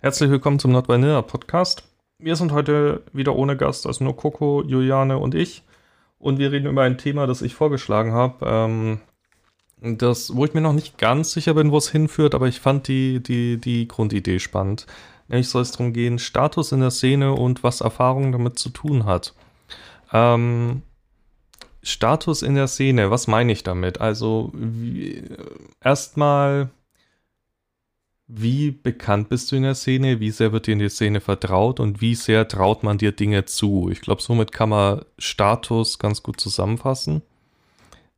Herzlich willkommen zum Not Vanilla Podcast. Wir sind heute wieder ohne Gast, also nur Coco, Juliane und ich. Und wir reden über ein Thema, das ich vorgeschlagen habe. Ähm, wo ich mir noch nicht ganz sicher bin, wo es hinführt, aber ich fand die, die, die Grundidee spannend. Nämlich soll es darum gehen, Status in der Szene und was Erfahrung damit zu tun hat. Ähm, Status in der Szene, was meine ich damit? Also erstmal, wie bekannt bist du in der Szene? Wie sehr wird dir in die Szene vertraut und wie sehr traut man dir Dinge zu? Ich glaube, somit kann man Status ganz gut zusammenfassen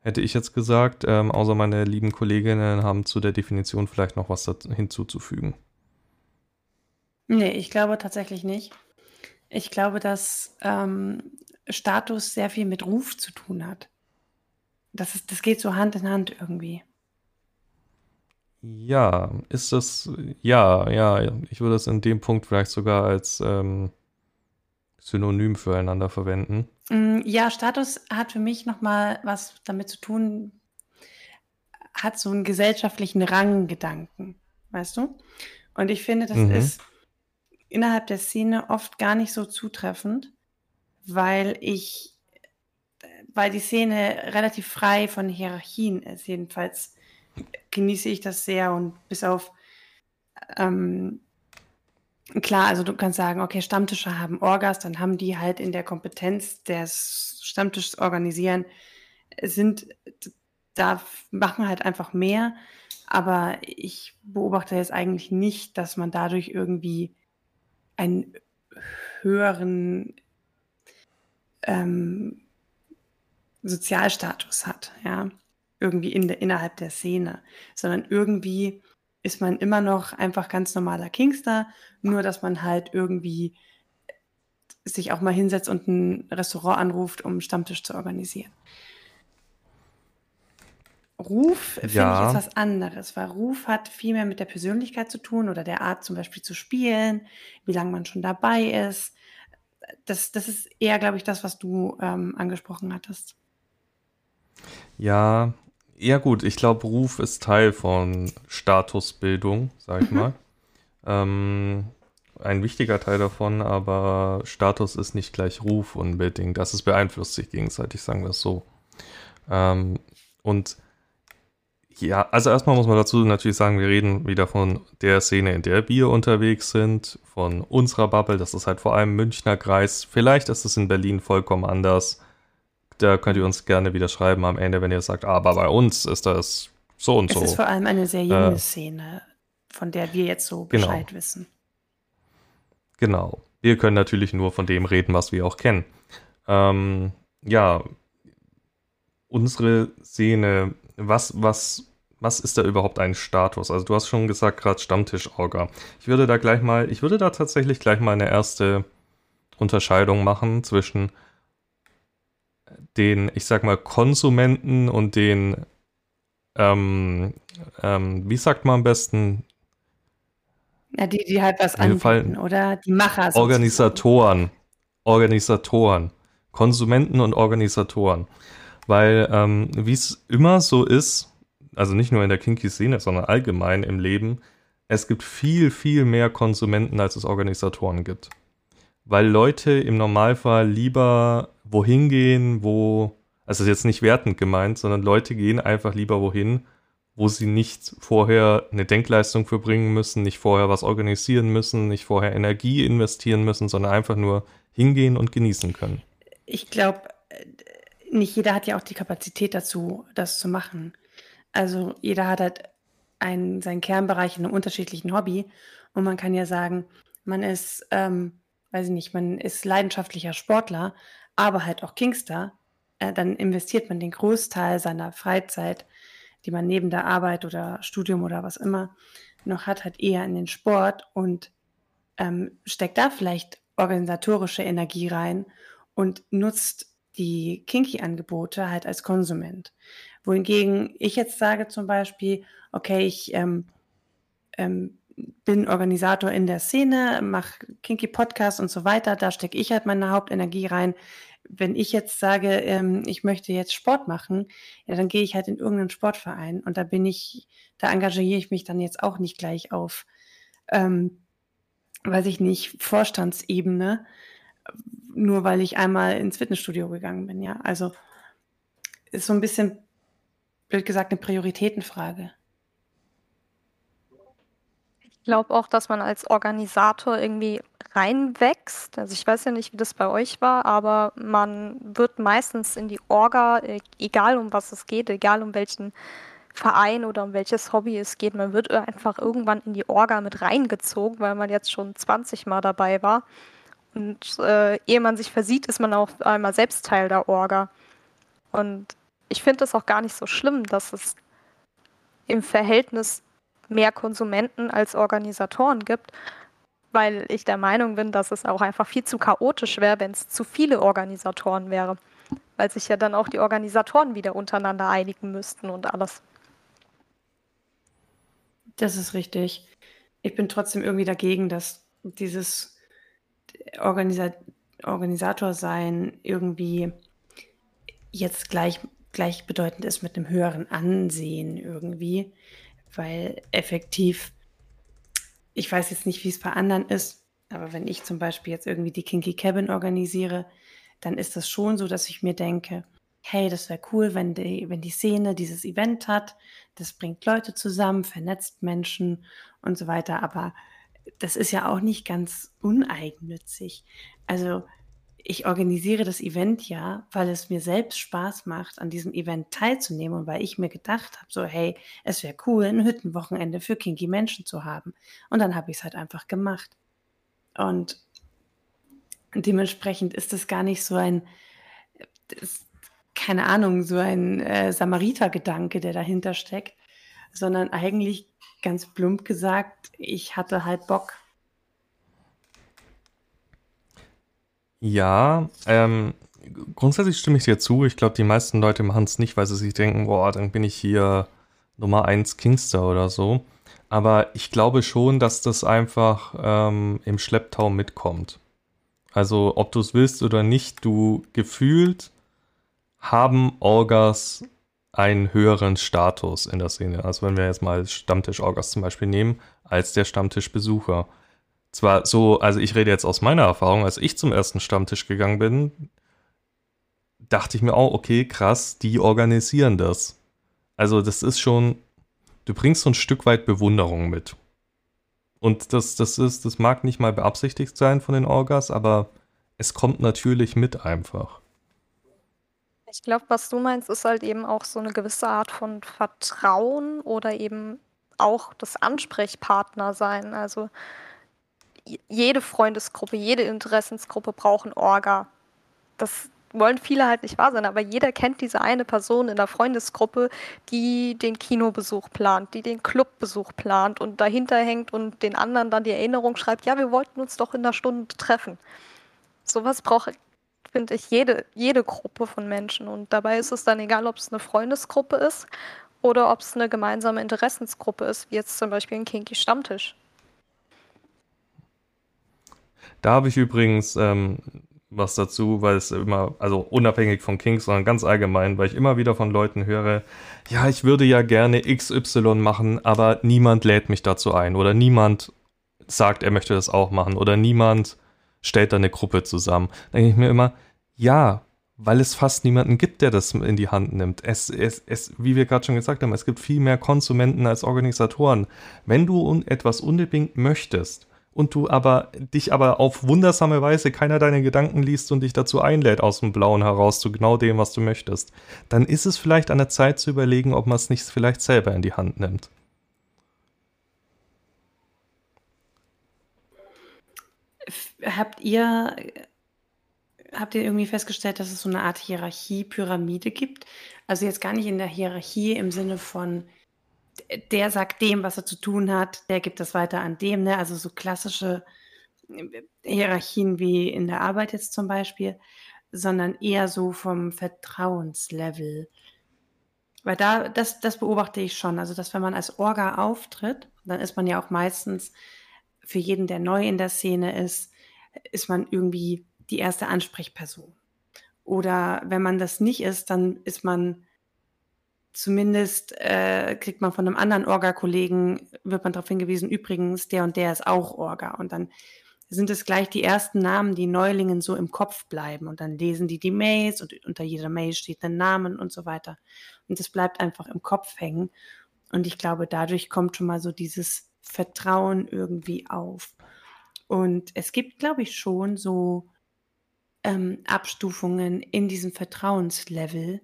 hätte ich jetzt gesagt, ähm, außer meine lieben Kolleginnen haben zu der Definition vielleicht noch was hinzuzufügen. Nee, ich glaube tatsächlich nicht. Ich glaube, dass ähm, Status sehr viel mit Ruf zu tun hat. Das, ist, das geht so Hand in Hand irgendwie. Ja, ist das, ja, ja, ich würde es in dem Punkt vielleicht sogar als ähm, Synonym füreinander verwenden. Mm, ja, Status hat für mich nochmal was damit zu tun, hat so einen gesellschaftlichen Ranggedanken, weißt du? Und ich finde, das mhm. ist innerhalb der Szene oft gar nicht so zutreffend, weil ich, weil die Szene relativ frei von Hierarchien ist. Jedenfalls genieße ich das sehr und bis auf ähm, Klar, also du kannst sagen, okay, Stammtische haben Orgas, dann haben die halt in der Kompetenz des Stammtisches organisieren, sind, da machen halt einfach mehr. Aber ich beobachte jetzt eigentlich nicht, dass man dadurch irgendwie einen höheren ähm, Sozialstatus hat, ja, irgendwie in der, innerhalb der Szene, sondern irgendwie ist man immer noch einfach ganz normaler Kingster, nur dass man halt irgendwie sich auch mal hinsetzt und ein Restaurant anruft, um einen Stammtisch zu organisieren. Ruf finde ja. ich ist was anderes, weil Ruf hat viel mehr mit der Persönlichkeit zu tun oder der Art zum Beispiel zu spielen, wie lange man schon dabei ist. Das, das ist eher, glaube ich, das, was du ähm, angesprochen hattest. Ja, ja, gut, ich glaube, Ruf ist Teil von Statusbildung, sag ich mhm. mal. ähm, ein wichtiger Teil davon, aber Status ist nicht gleich Ruf unbedingt. Das ist beeinflusst sich gegenseitig, sagen wir es so. Ähm, und ja, also erstmal muss man dazu natürlich sagen, wir reden wieder von der Szene, in der wir unterwegs sind, von unserer Bubble. Das ist halt vor allem Münchner Kreis. Vielleicht ist es in Berlin vollkommen anders da könnt ihr uns gerne wieder schreiben am Ende, wenn ihr sagt, aber bei uns ist das so und es so. Es ist vor allem eine sehr junge äh, Szene, von der wir jetzt so genau. Bescheid genau. wissen. Genau. Wir können natürlich nur von dem reden, was wir auch kennen. Ähm, ja, unsere Szene, was, was, was ist da überhaupt ein Status? Also du hast schon gesagt, gerade Stammtisch-Orga. Ich würde da gleich mal, ich würde da tatsächlich gleich mal eine erste Unterscheidung machen zwischen den, ich sag mal, Konsumenten und den, ähm, ähm, wie sagt man am besten? Ja, die, die halt was anbieten, oder? Die Macher. Sozusagen. Organisatoren. Organisatoren. Konsumenten und Organisatoren. Weil, ähm, wie es immer so ist, also nicht nur in der Kinky-Szene, sondern allgemein im Leben, es gibt viel, viel mehr Konsumenten, als es Organisatoren gibt. Weil Leute im Normalfall lieber wohin gehen, wo, also jetzt nicht wertend gemeint, sondern Leute gehen einfach lieber wohin, wo sie nicht vorher eine Denkleistung verbringen müssen, nicht vorher was organisieren müssen, nicht vorher Energie investieren müssen, sondern einfach nur hingehen und genießen können. Ich glaube, nicht jeder hat ja auch die Kapazität dazu, das zu machen. Also jeder hat halt einen, seinen Kernbereich in einem unterschiedlichen Hobby und man kann ja sagen, man ist, ähm, weiß ich nicht, man ist leidenschaftlicher Sportler, aber halt auch Kingster, äh, dann investiert man den Großteil seiner Freizeit, die man neben der Arbeit oder Studium oder was immer noch hat, halt eher in den Sport und ähm, steckt da vielleicht organisatorische Energie rein und nutzt die Kinky-Angebote halt als Konsument. Wohingegen ich jetzt sage zum Beispiel, okay, ich ähm, ähm, bin Organisator in der Szene, mache Kinky Podcast und so weiter, da stecke ich halt meine Hauptenergie rein wenn ich jetzt sage, ähm, ich möchte jetzt Sport machen, ja, dann gehe ich halt in irgendeinen Sportverein und da bin ich, da engagiere ich mich dann jetzt auch nicht gleich auf ähm, weiß ich nicht, Vorstandsebene, nur weil ich einmal ins Fitnessstudio gegangen bin, ja. Also ist so ein bisschen, blöd gesagt, eine Prioritätenfrage. Ich glaube auch, dass man als Organisator irgendwie reinwächst. Also ich weiß ja nicht, wie das bei euch war, aber man wird meistens in die Orga, e-, egal um was es geht, egal um welchen Verein oder um welches Hobby es geht, man wird einfach irgendwann in die Orga mit reingezogen, weil man jetzt schon 20 Mal dabei war. Und äh, ehe man sich versieht, ist man auch einmal selbst Teil der Orga. Und ich finde es auch gar nicht so schlimm, dass es im Verhältnis mehr Konsumenten als Organisatoren gibt, weil ich der Meinung bin, dass es auch einfach viel zu chaotisch wäre, wenn es zu viele Organisatoren wäre, weil sich ja dann auch die Organisatoren wieder untereinander einigen müssten und alles. Das ist richtig. Ich bin trotzdem irgendwie dagegen, dass dieses Organisa Organisator sein irgendwie jetzt gleich gleichbedeutend ist mit einem höheren Ansehen irgendwie weil effektiv, ich weiß jetzt nicht, wie es bei anderen ist, aber wenn ich zum Beispiel jetzt irgendwie die Kinky Cabin organisiere, dann ist das schon so, dass ich mir denke, hey, das wäre cool, wenn die, wenn die Szene dieses Event hat, das bringt Leute zusammen, vernetzt Menschen und so weiter, aber das ist ja auch nicht ganz uneigennützig. Also ich organisiere das Event ja, weil es mir selbst Spaß macht, an diesem Event teilzunehmen und weil ich mir gedacht habe, so hey, es wäre cool, ein Hüttenwochenende für kinky Menschen zu haben. Und dann habe ich es halt einfach gemacht. Und dementsprechend ist es gar nicht so ein, ist, keine Ahnung, so ein äh, Samariter-Gedanke, der dahinter steckt, sondern eigentlich ganz plump gesagt, ich hatte halt Bock, Ja, ähm, grundsätzlich stimme ich dir zu. Ich glaube, die meisten Leute machen es nicht, weil sie sich denken, boah, dann bin ich hier Nummer 1 Kingster oder so. Aber ich glaube schon, dass das einfach ähm, im Schlepptau mitkommt. Also, ob du es willst oder nicht, du gefühlt haben Orgas einen höheren Status in der Szene. Also, wenn wir jetzt mal Stammtisch-Orgas zum Beispiel nehmen, als der Stammtischbesucher zwar so, also ich rede jetzt aus meiner Erfahrung, als ich zum ersten Stammtisch gegangen bin, dachte ich mir auch, okay, krass, die organisieren das. Also das ist schon, du bringst so ein Stück weit Bewunderung mit. Und das, das ist, das mag nicht mal beabsichtigt sein von den Orgas, aber es kommt natürlich mit einfach. Ich glaube, was du meinst, ist halt eben auch so eine gewisse Art von Vertrauen oder eben auch das Ansprechpartner sein. Also jede Freundesgruppe, jede Interessensgruppe braucht ein Orga. Das wollen viele halt nicht wahr sein, aber jeder kennt diese eine Person in der Freundesgruppe, die den Kinobesuch plant, die den Clubbesuch plant und dahinter hängt und den anderen dann die Erinnerung schreibt, ja, wir wollten uns doch in einer Stunde treffen. Sowas braucht, finde ich, jede, jede Gruppe von Menschen. Und dabei ist es dann egal, ob es eine Freundesgruppe ist oder ob es eine gemeinsame Interessensgruppe ist, wie jetzt zum Beispiel ein Kinky Stammtisch. Da habe ich übrigens ähm, was dazu, weil es immer, also unabhängig von Kings, sondern ganz allgemein, weil ich immer wieder von Leuten höre, ja, ich würde ja gerne XY machen, aber niemand lädt mich dazu ein oder niemand sagt, er möchte das auch machen oder niemand stellt da eine Gruppe zusammen. Da denke ich mir immer, ja, weil es fast niemanden gibt, der das in die Hand nimmt. Es, es, es, wie wir gerade schon gesagt haben, es gibt viel mehr Konsumenten als Organisatoren. Wenn du etwas unbedingt möchtest, und du aber dich aber auf wundersame Weise keiner deine Gedanken liest und dich dazu einlädt aus dem Blauen heraus zu genau dem, was du möchtest, dann ist es vielleicht an der Zeit zu überlegen, ob man es nicht vielleicht selber in die Hand nimmt. Habt ihr habt ihr irgendwie festgestellt, dass es so eine Art Hierarchie-Pyramide gibt? Also jetzt gar nicht in der Hierarchie im Sinne von der sagt dem, was er zu tun hat, der gibt das weiter an dem, ne? Also so klassische äh, Hierarchien wie in der Arbeit jetzt zum Beispiel, sondern eher so vom Vertrauenslevel. Weil da, das, das beobachte ich schon. Also, dass wenn man als Orga auftritt, dann ist man ja auch meistens für jeden, der neu in der Szene ist, ist man irgendwie die erste Ansprechperson. Oder wenn man das nicht ist, dann ist man zumindest äh, kriegt man von einem anderen Orga-Kollegen, wird man darauf hingewiesen, übrigens, der und der ist auch Orga. Und dann sind es gleich die ersten Namen, die Neulingen so im Kopf bleiben. Und dann lesen die die Mails und unter jeder Mail steht ein Name und so weiter. Und das bleibt einfach im Kopf hängen. Und ich glaube, dadurch kommt schon mal so dieses Vertrauen irgendwie auf. Und es gibt, glaube ich, schon so ähm, Abstufungen in diesem Vertrauenslevel,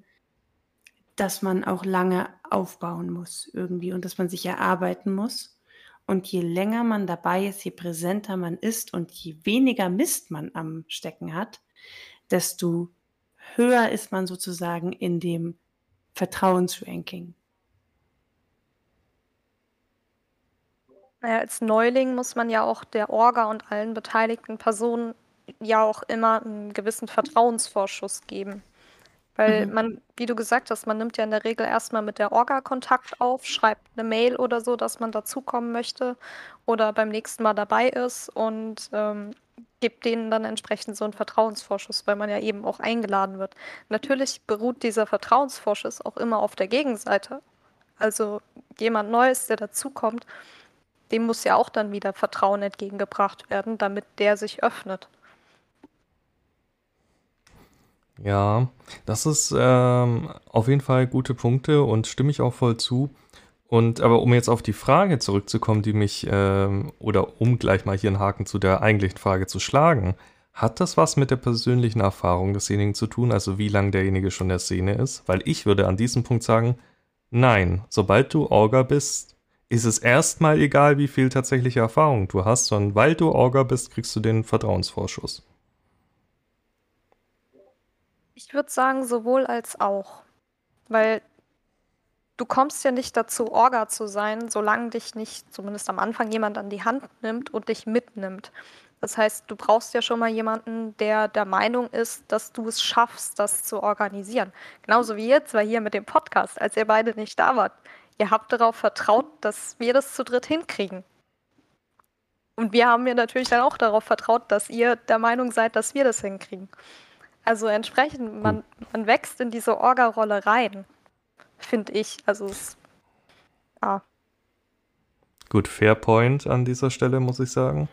dass man auch lange aufbauen muss irgendwie und dass man sich erarbeiten muss. Und je länger man dabei ist, je präsenter man ist und je weniger Mist man am Stecken hat, desto höher ist man sozusagen in dem Vertrauensranking. Naja, als Neuling muss man ja auch der Orga und allen beteiligten Personen ja auch immer einen gewissen Vertrauensvorschuss geben. Weil mhm. man, wie du gesagt hast, man nimmt ja in der Regel erstmal mit der Orga Kontakt auf, schreibt eine Mail oder so, dass man dazukommen möchte oder beim nächsten Mal dabei ist und ähm, gibt denen dann entsprechend so einen Vertrauensvorschuss, weil man ja eben auch eingeladen wird. Natürlich beruht dieser Vertrauensvorschuss auch immer auf der Gegenseite. Also jemand Neues, der dazukommt, dem muss ja auch dann wieder Vertrauen entgegengebracht werden, damit der sich öffnet. Ja, das ist ähm, auf jeden Fall gute Punkte und stimme ich auch voll zu. Und aber um jetzt auf die Frage zurückzukommen, die mich, ähm, oder um gleich mal hier einen Haken zu der eigentlichen Frage zu schlagen, hat das was mit der persönlichen Erfahrung desjenigen zu tun, also wie lange derjenige schon in der Szene ist? Weil ich würde an diesem Punkt sagen, nein, sobald du Orga bist, ist es erstmal egal, wie viel tatsächliche Erfahrung du hast, sondern weil du Orga bist, kriegst du den Vertrauensvorschuss. Ich würde sagen, sowohl als auch. Weil du kommst ja nicht dazu, Orga zu sein, solange dich nicht, zumindest am Anfang, jemand an die Hand nimmt und dich mitnimmt. Das heißt, du brauchst ja schon mal jemanden, der der Meinung ist, dass du es schaffst, das zu organisieren. Genauso wie jetzt, weil hier mit dem Podcast, als ihr beide nicht da wart. Ihr habt darauf vertraut, dass wir das zu dritt hinkriegen. Und wir haben mir natürlich dann auch darauf vertraut, dass ihr der Meinung seid, dass wir das hinkriegen. Also entsprechend, man, man wächst in diese Orga-Rolle rein, finde ich. Also es, ja. Gut, fair point an dieser Stelle, muss ich sagen.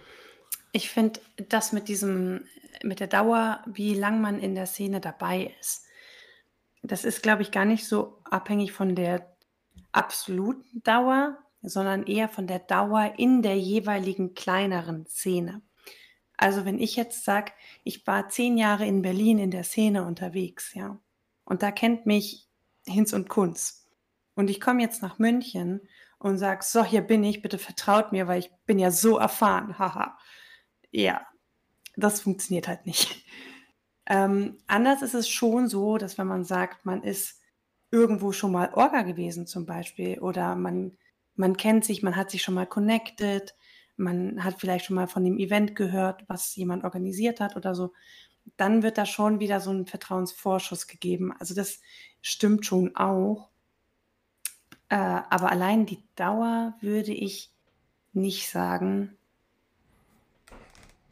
Ich finde das mit diesem, mit der Dauer, wie lang man in der Szene dabei ist, das ist, glaube ich, gar nicht so abhängig von der absoluten Dauer, sondern eher von der Dauer in der jeweiligen kleineren Szene. Also wenn ich jetzt sage, ich war zehn Jahre in Berlin in der Szene unterwegs, ja, und da kennt mich Hinz und Kunz. Und ich komme jetzt nach München und sage, so, hier bin ich, bitte vertraut mir, weil ich bin ja so erfahren, haha. ja, das funktioniert halt nicht. Ähm, anders ist es schon so, dass wenn man sagt, man ist irgendwo schon mal Orga gewesen zum Beispiel oder man, man kennt sich, man hat sich schon mal connected, man hat vielleicht schon mal von dem Event gehört, was jemand organisiert hat oder so, dann wird da schon wieder so ein Vertrauensvorschuss gegeben. Also das stimmt schon auch. Äh, aber allein die Dauer würde ich nicht sagen.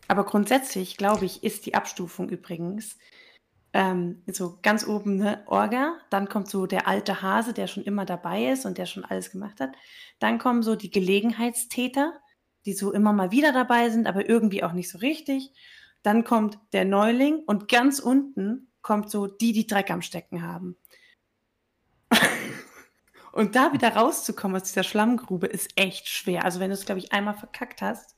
Aber grundsätzlich, glaube ich, ist die Abstufung übrigens ähm, so ganz oben eine Orga, dann kommt so der alte Hase, der schon immer dabei ist und der schon alles gemacht hat. Dann kommen so die Gelegenheitstäter, die so immer mal wieder dabei sind, aber irgendwie auch nicht so richtig. Dann kommt der Neuling und ganz unten kommt so die, die Dreck am Stecken haben. und da wieder rauszukommen aus dieser Schlammgrube ist echt schwer. Also wenn du es, glaube ich, einmal verkackt hast,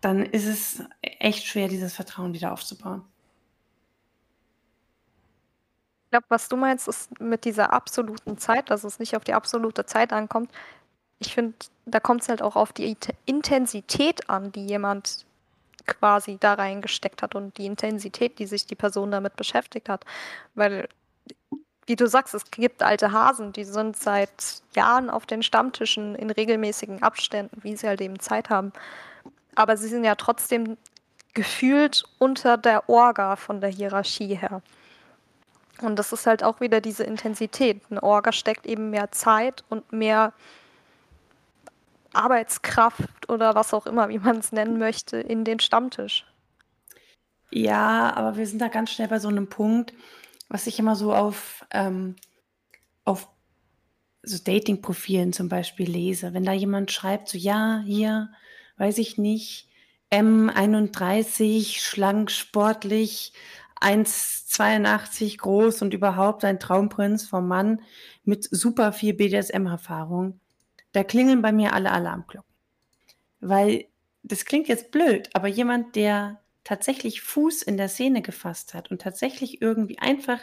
dann ist es echt schwer, dieses Vertrauen wieder aufzubauen. Ich glaube, was du meinst, ist mit dieser absoluten Zeit, dass es nicht auf die absolute Zeit ankommt, ich finde, da kommt es halt auch auf die Intensität an, die jemand quasi da reingesteckt hat und die Intensität, die sich die Person damit beschäftigt hat. Weil, wie du sagst, es gibt alte Hasen, die sind seit Jahren auf den Stammtischen in regelmäßigen Abständen, wie sie halt eben Zeit haben. Aber sie sind ja trotzdem gefühlt unter der Orga von der Hierarchie her. Und das ist halt auch wieder diese Intensität. Eine Orga steckt eben mehr Zeit und mehr Arbeitskraft oder was auch immer, wie man es nennen möchte, in den Stammtisch. Ja, aber wir sind da ganz schnell bei so einem Punkt, was ich immer so auf, ähm, auf so Dating-Profilen zum Beispiel lese, wenn da jemand schreibt, so ja, hier, weiß ich nicht, M31, schlank, sportlich, 1,82 groß und überhaupt ein Traumprinz vom Mann mit super viel BDSM-Erfahrung, da klingeln bei mir alle Alarmglocken. Weil das klingt jetzt blöd, aber jemand, der tatsächlich Fuß in der Szene gefasst hat und tatsächlich irgendwie einfach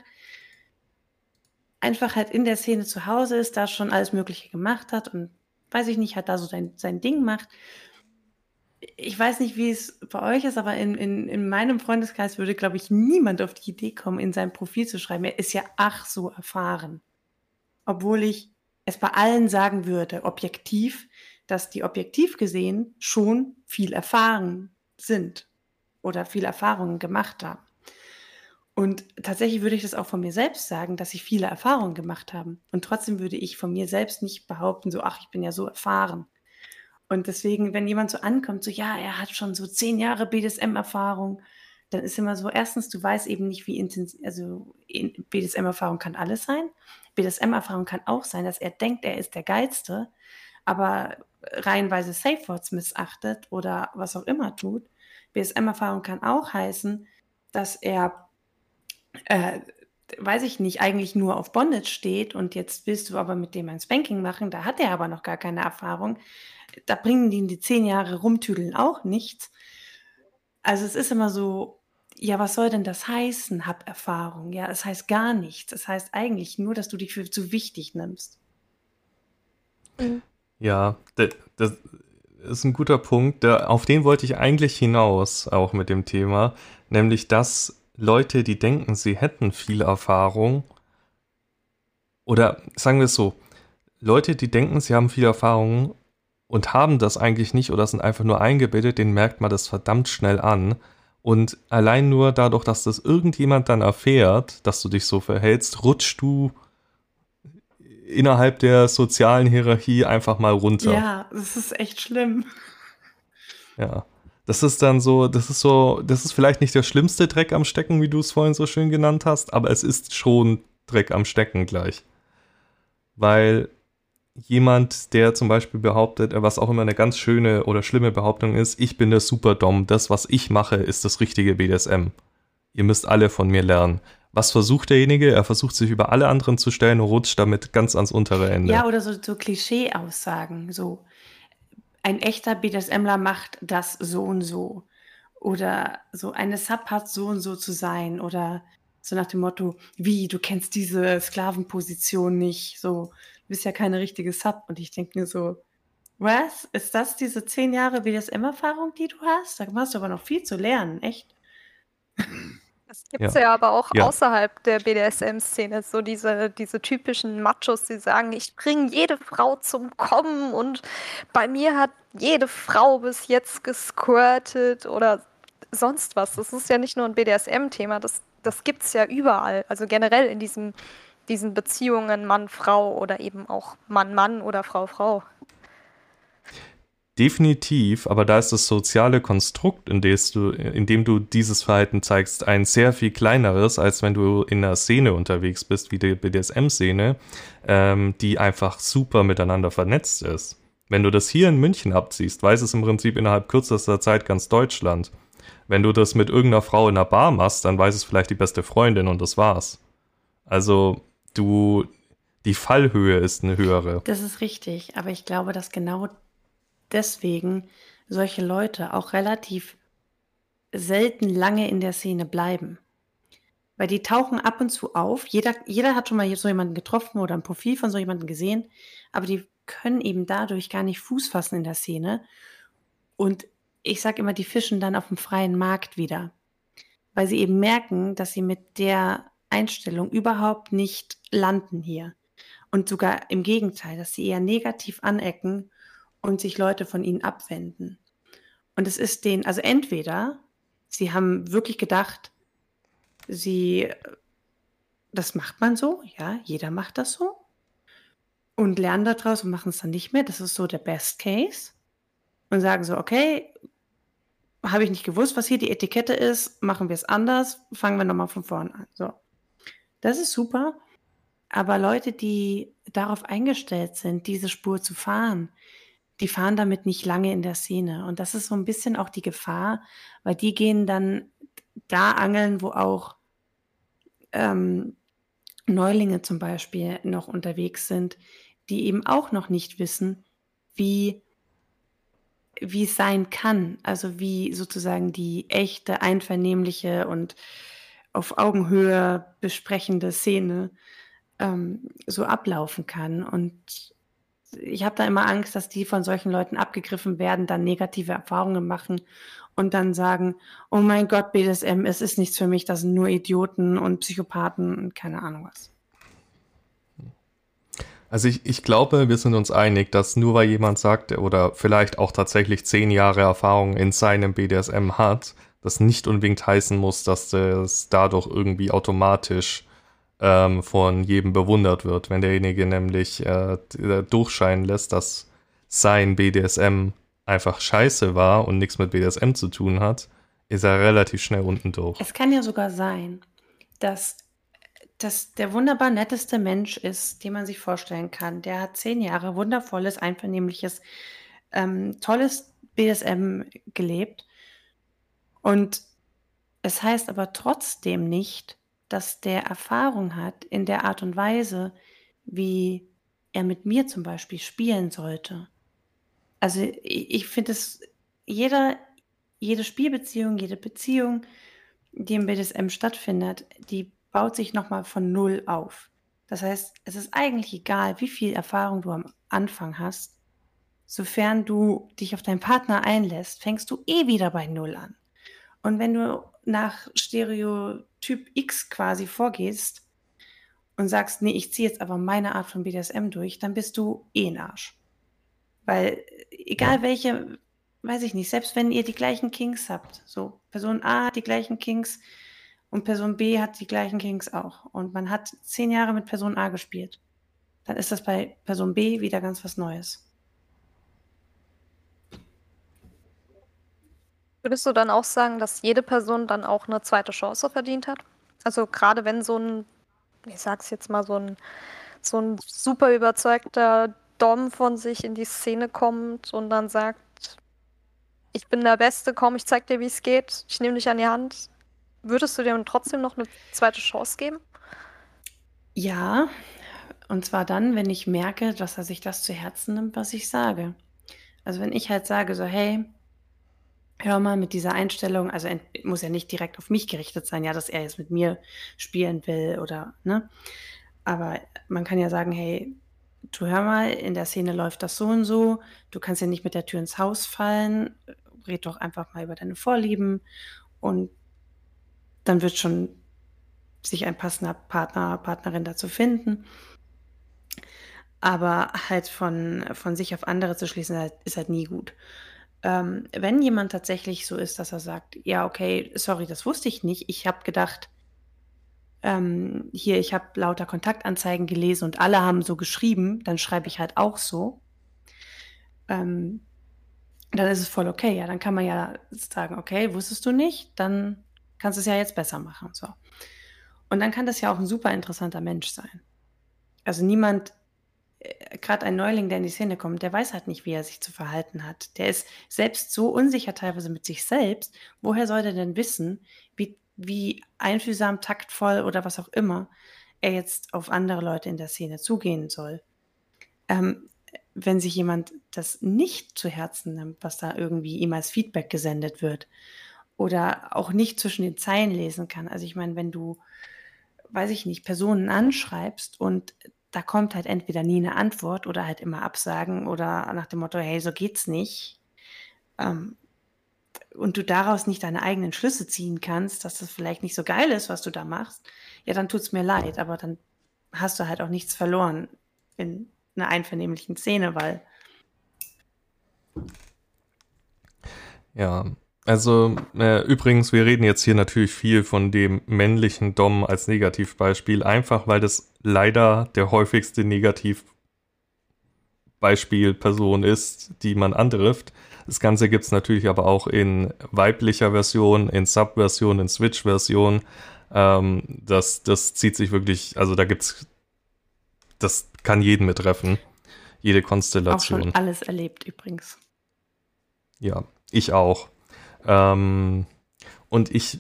einfach halt in der Szene zu Hause ist, da schon alles Mögliche gemacht hat und weiß ich nicht, hat da so sein, sein Ding gemacht ich weiß nicht, wie es bei euch ist, aber in, in, in meinem Freundeskreis würde, glaube ich, niemand auf die Idee kommen, in sein Profil zu schreiben. Er ist ja ach so erfahren. Obwohl ich es bei allen sagen würde, objektiv, dass die objektiv gesehen schon viel erfahren sind oder viel Erfahrungen gemacht haben. Und tatsächlich würde ich das auch von mir selbst sagen, dass ich viele Erfahrungen gemacht habe. Und trotzdem würde ich von mir selbst nicht behaupten, so, ach, ich bin ja so erfahren. Und deswegen, wenn jemand so ankommt, so ja, er hat schon so zehn Jahre BDSM-Erfahrung, dann ist immer so, erstens, du weißt eben nicht, wie intensiv, also BDSM-Erfahrung kann alles sein. BDSM-Erfahrung kann auch sein, dass er denkt, er ist der Geilste, aber reihenweise Safe Words missachtet oder was auch immer tut. BDSM-Erfahrung kann auch heißen, dass er, äh, weiß ich nicht, eigentlich nur auf Bondage steht und jetzt willst du aber mit dem ein Spanking machen, da hat er aber noch gar keine Erfahrung da bringen die in die zehn Jahre rumtüdeln auch nichts. Also es ist immer so, ja, was soll denn das heißen, hab Erfahrung? Ja, es heißt gar nichts. Es heißt eigentlich nur, dass du dich für zu wichtig nimmst. Ja, das ist ein guter Punkt. Auf den wollte ich eigentlich hinaus, auch mit dem Thema, nämlich dass Leute, die denken, sie hätten viel Erfahrung, oder sagen wir es so, Leute, die denken, sie haben viel Erfahrung, und haben das eigentlich nicht oder sind einfach nur eingebildet, den merkt man das verdammt schnell an. Und allein nur dadurch, dass das irgendjemand dann erfährt, dass du dich so verhältst, rutschst du innerhalb der sozialen Hierarchie einfach mal runter. Ja, das ist echt schlimm. Ja. Das ist dann so, das ist so, das ist vielleicht nicht der schlimmste Dreck am Stecken, wie du es vorhin so schön genannt hast, aber es ist schon Dreck am Stecken gleich. Weil jemand, der zum Beispiel behauptet, was auch immer eine ganz schöne oder schlimme Behauptung ist, ich bin der Superdom, das, was ich mache, ist das richtige BDSM. Ihr müsst alle von mir lernen. Was versucht derjenige? Er versucht sich über alle anderen zu stellen und rutscht damit ganz ans untere Ende. Ja, oder so, so Klischee-Aussagen, so ein echter BDSMler macht das so und so. Oder so eine Sub hat so und so zu sein. Oder so nach dem Motto, wie, du kennst diese Sklavenposition nicht. So, bist ja keine richtige Sub. Und ich denke mir so, was? Ist das diese zehn Jahre BDSM-Erfahrung, die du hast? Da hast du aber noch viel zu lernen, echt. Das gibt es ja. ja. aber auch ja. außerhalb der BDSM-Szene, so diese, diese typischen Machos, die sagen, ich bringe jede Frau zum Kommen und bei mir hat jede Frau bis jetzt gesquirtet oder sonst was. Das ist ja nicht nur ein BDSM-Thema, das, das gibt es ja überall. Also generell in diesem diesen Beziehungen Mann-Frau oder eben auch Mann-Mann oder Frau-Frau. Definitiv, aber da ist das soziale Konstrukt, in, du, in dem du dieses Verhalten zeigst, ein sehr viel kleineres, als wenn du in einer Szene unterwegs bist, wie die BDSM-Szene, ähm, die einfach super miteinander vernetzt ist. Wenn du das hier in München abziehst, weiß es im Prinzip innerhalb kürzester Zeit ganz Deutschland. Wenn du das mit irgendeiner Frau in einer Bar machst, dann weiß es vielleicht die beste Freundin und das war's. Also du, die Fallhöhe ist eine höhere. Das ist richtig, aber ich glaube, dass genau deswegen solche Leute auch relativ selten lange in der Szene bleiben. Weil die tauchen ab und zu auf. Jeder, jeder hat schon mal so jemanden getroffen oder ein Profil von so jemandem gesehen, aber die können eben dadurch gar nicht Fuß fassen in der Szene. Und ich sage immer, die fischen dann auf dem freien Markt wieder. Weil sie eben merken, dass sie mit der Einstellung überhaupt nicht landen hier. Und sogar im Gegenteil, dass sie eher negativ anecken und sich Leute von ihnen abwenden. Und es ist denen, also entweder sie haben wirklich gedacht, sie, das macht man so, ja, jeder macht das so. Und lernen daraus und machen es dann nicht mehr. Das ist so der Best Case. Und sagen so, okay, habe ich nicht gewusst, was hier die Etikette ist, machen wir es anders, fangen wir nochmal von vorne an. So. Das ist super. Aber Leute, die darauf eingestellt sind, diese Spur zu fahren, die fahren damit nicht lange in der Szene. Und das ist so ein bisschen auch die Gefahr, weil die gehen dann da angeln, wo auch ähm, Neulinge zum Beispiel noch unterwegs sind, die eben auch noch nicht wissen, wie wie es sein kann, also wie sozusagen die echte, einvernehmliche und auf Augenhöhe besprechende Szene ähm, so ablaufen kann. Und ich habe da immer Angst, dass die von solchen Leuten abgegriffen werden, dann negative Erfahrungen machen und dann sagen, oh mein Gott, BDSM, es ist nichts für mich, das sind nur Idioten und Psychopathen und keine Ahnung was. Also ich, ich glaube, wir sind uns einig, dass nur weil jemand sagt oder vielleicht auch tatsächlich zehn Jahre Erfahrung in seinem BDSM hat, das nicht unbedingt heißen muss, dass das dadurch irgendwie automatisch ähm, von jedem bewundert wird. Wenn derjenige nämlich äh, durchscheinen lässt, dass sein BDSM einfach scheiße war und nichts mit BDSM zu tun hat, ist er relativ schnell unten durch. Es kann ja sogar sein, dass das der wunderbar netteste Mensch ist, den man sich vorstellen kann. Der hat zehn Jahre wundervolles, einvernehmliches, ähm, tolles BDSM gelebt. Und es heißt aber trotzdem nicht, dass der Erfahrung hat in der Art und Weise, wie er mit mir zum Beispiel spielen sollte. Also ich, ich finde es, jeder, jede Spielbeziehung, jede Beziehung, die im BDSM stattfindet, die baut sich nochmal von Null auf. Das heißt, es ist eigentlich egal, wie viel Erfahrung du am Anfang hast. Sofern du dich auf deinen Partner einlässt, fängst du eh wieder bei Null an. Und wenn du nach Stereotyp X quasi vorgehst und sagst, nee, ich ziehe jetzt aber meine Art von BDSM durch, dann bist du eh ein Arsch. Weil egal ja. welche, weiß ich nicht, selbst wenn ihr die gleichen Kings habt, so Person A hat die gleichen Kings, und Person B hat die gleichen Kings auch. Und man hat zehn Jahre mit Person A gespielt. Dann ist das bei Person B wieder ganz was Neues. Würdest du dann auch sagen, dass jede Person dann auch eine zweite Chance verdient hat? Also gerade wenn so ein, ich sag's jetzt mal, so ein, so ein super überzeugter Dom von sich in die Szene kommt und dann sagt, ich bin der Beste, komm, ich zeig dir, wie es geht, ich nehme dich an die Hand, Würdest du dem trotzdem noch eine zweite Chance geben? Ja, und zwar dann, wenn ich merke, dass er sich das zu Herzen nimmt, was ich sage. Also wenn ich halt sage, so, hey, hör mal mit dieser Einstellung, also muss ja nicht direkt auf mich gerichtet sein, ja, dass er jetzt mit mir spielen will oder, ne? Aber man kann ja sagen, hey, du hör mal, in der Szene läuft das so und so, du kannst ja nicht mit der Tür ins Haus fallen, red doch einfach mal über deine Vorlieben und dann wird schon sich ein passender Partner, Partnerin dazu finden. Aber halt von, von sich auf andere zu schließen, halt, ist halt nie gut. Ähm, wenn jemand tatsächlich so ist, dass er sagt, ja, okay, sorry, das wusste ich nicht. Ich habe gedacht, ähm, hier, ich habe lauter Kontaktanzeigen gelesen und alle haben so geschrieben, dann schreibe ich halt auch so. Ähm, dann ist es voll okay. Ja, dann kann man ja sagen, okay, wusstest du nicht? Dann kannst es ja jetzt besser machen. So. Und dann kann das ja auch ein super interessanter Mensch sein. Also niemand, gerade ein Neuling, der in die Szene kommt, der weiß halt nicht, wie er sich zu verhalten hat. Der ist selbst so unsicher teilweise mit sich selbst. Woher soll er denn wissen, wie, wie einfühlsam, taktvoll oder was auch immer er jetzt auf andere Leute in der Szene zugehen soll? Ähm, wenn sich jemand das nicht zu Herzen nimmt, was da irgendwie ihm als Feedback gesendet wird oder auch nicht zwischen den Zeilen lesen kann. Also ich meine, wenn du, weiß ich nicht, Personen anschreibst und da kommt halt entweder nie eine Antwort oder halt immer Absagen oder nach dem Motto, hey, so geht's nicht. Ähm, und du daraus nicht deine eigenen Schlüsse ziehen kannst, dass das vielleicht nicht so geil ist, was du da machst, ja, dann tut's mir leid, aber dann hast du halt auch nichts verloren in einer einvernehmlichen Szene, weil. Ja, also äh, übrigens, wir reden jetzt hier natürlich viel von dem männlichen Dom als Negativbeispiel, einfach weil das leider der häufigste Negativbeispielperson ist, die man antrifft. Das Ganze gibt es natürlich aber auch in weiblicher Version, in Sub-Version, in Switch-Version. Ähm, das, das zieht sich wirklich, also da gibt es das kann jeden betreffen. Jede Konstellation. Auch schon alles erlebt übrigens. Ja, ich auch. Ähm, und ich,